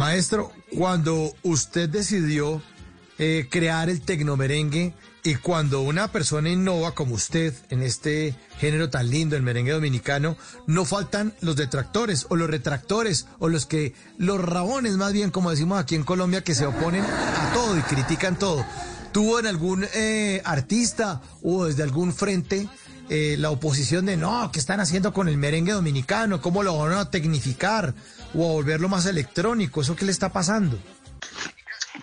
Maestro, cuando usted decidió eh, crear el tecnomerengue y cuando una persona innova como usted en este género tan lindo, el merengue dominicano, no faltan los detractores o los retractores o los que, los rabones más bien, como decimos aquí en Colombia, que se oponen a todo y critican todo. ¿Tuvo en algún eh, artista o desde algún frente eh, la oposición de no, ¿qué están haciendo con el merengue dominicano? ¿Cómo lo van a tecnificar o a volverlo más electrónico? ¿Eso qué le está pasando?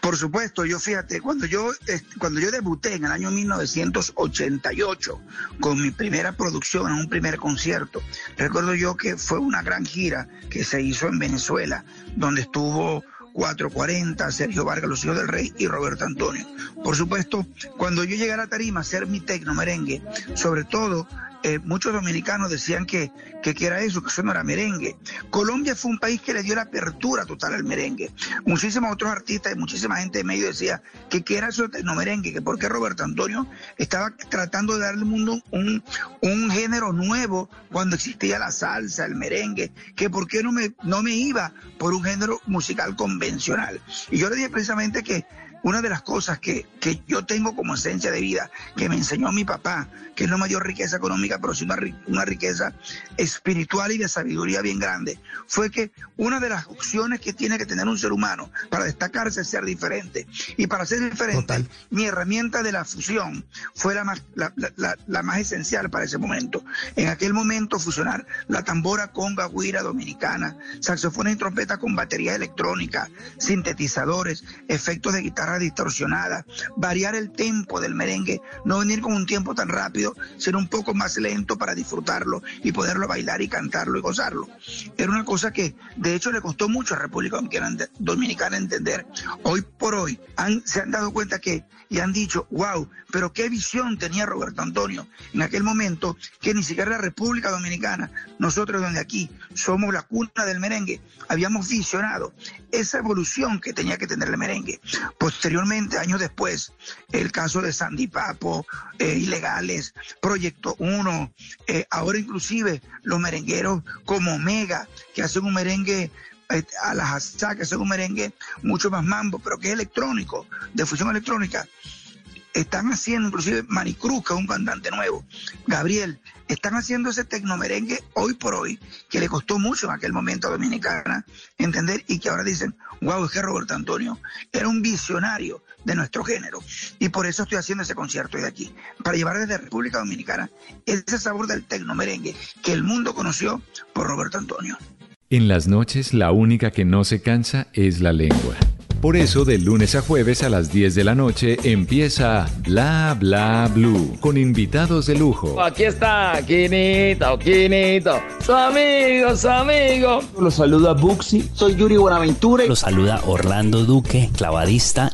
Por supuesto, yo fíjate, cuando yo, cuando yo debuté en el año 1988 con mi primera producción, en un primer concierto, recuerdo yo que fue una gran gira que se hizo en Venezuela, donde estuvo 440, Sergio Vargas, Los Hijos del Rey y Roberto Antonio. Por supuesto, cuando yo llegué a tarima a hacer mi tecno merengue, sobre todo eh, muchos dominicanos decían que, que, era eso, que eso no era merengue. Colombia fue un país que le dio la apertura total al merengue. Muchísimos otros artistas y muchísima gente de medio decía que qué era eso no merengue, que porque Roberto Antonio estaba tratando de darle al mundo un, un género nuevo cuando existía la salsa, el merengue, que por qué no me, no me iba por un género musical convencional. Y yo le dije precisamente que una de las cosas que, que, yo tengo como esencia de vida, que me enseñó mi papá, que es la mayor riqueza económica, pero sí una, una riqueza espiritual y de sabiduría bien grande, fue que una de las opciones que tiene que tener un ser humano para destacarse es ser diferente. Y para ser diferente, mi herramienta de la fusión fue la más, la, la, la, más esencial para ese momento. En aquel momento, fusionar la tambora conga, guira dominicana, saxofones y trompeta con batería electrónica, sintetizadores, efectos de guitarra distorsionada, variar el tempo del merengue, no venir con un tiempo tan rápido, ser un poco más lento para disfrutarlo y poderlo bailar y cantarlo y gozarlo. Era una cosa que de hecho le costó mucho a República Dominicana entender. Hoy por hoy se han dado cuenta que y han dicho, wow, pero qué visión tenía Roberto Antonio en aquel momento que ni siquiera la República Dominicana, nosotros donde aquí somos la cuna del merengue, habíamos visionado esa evolución que tenía que tener el merengue. Posteriormente, años después, el caso de Sandy Papo, eh, Ilegales, Proyecto 1, eh, ahora inclusive los merengueros como Omega, que hacen un merengue eh, a las que hacen un merengue mucho más mambo, pero que es electrónico, de fusión electrónica. Están haciendo, inclusive Maricruz, que es un cantante nuevo, Gabriel, están haciendo ese tecnomerengue hoy por hoy, que le costó mucho en aquel momento a Dominicana entender y que ahora dicen, wow, es que Roberto Antonio era un visionario de nuestro género. Y por eso estoy haciendo ese concierto de aquí, para llevar desde República Dominicana ese sabor del tecnomerengue que el mundo conoció por Roberto Antonio. En las noches la única que no se cansa es la lengua. Por eso, de lunes a jueves a las 10 de la noche empieza Bla Bla Blue con invitados de lujo. Aquí está, Quinito, Quinito, su amigo, su amigo. Los saluda Buxi, soy Yuri Buenaventura. Los saluda Orlando Duque, clavadista.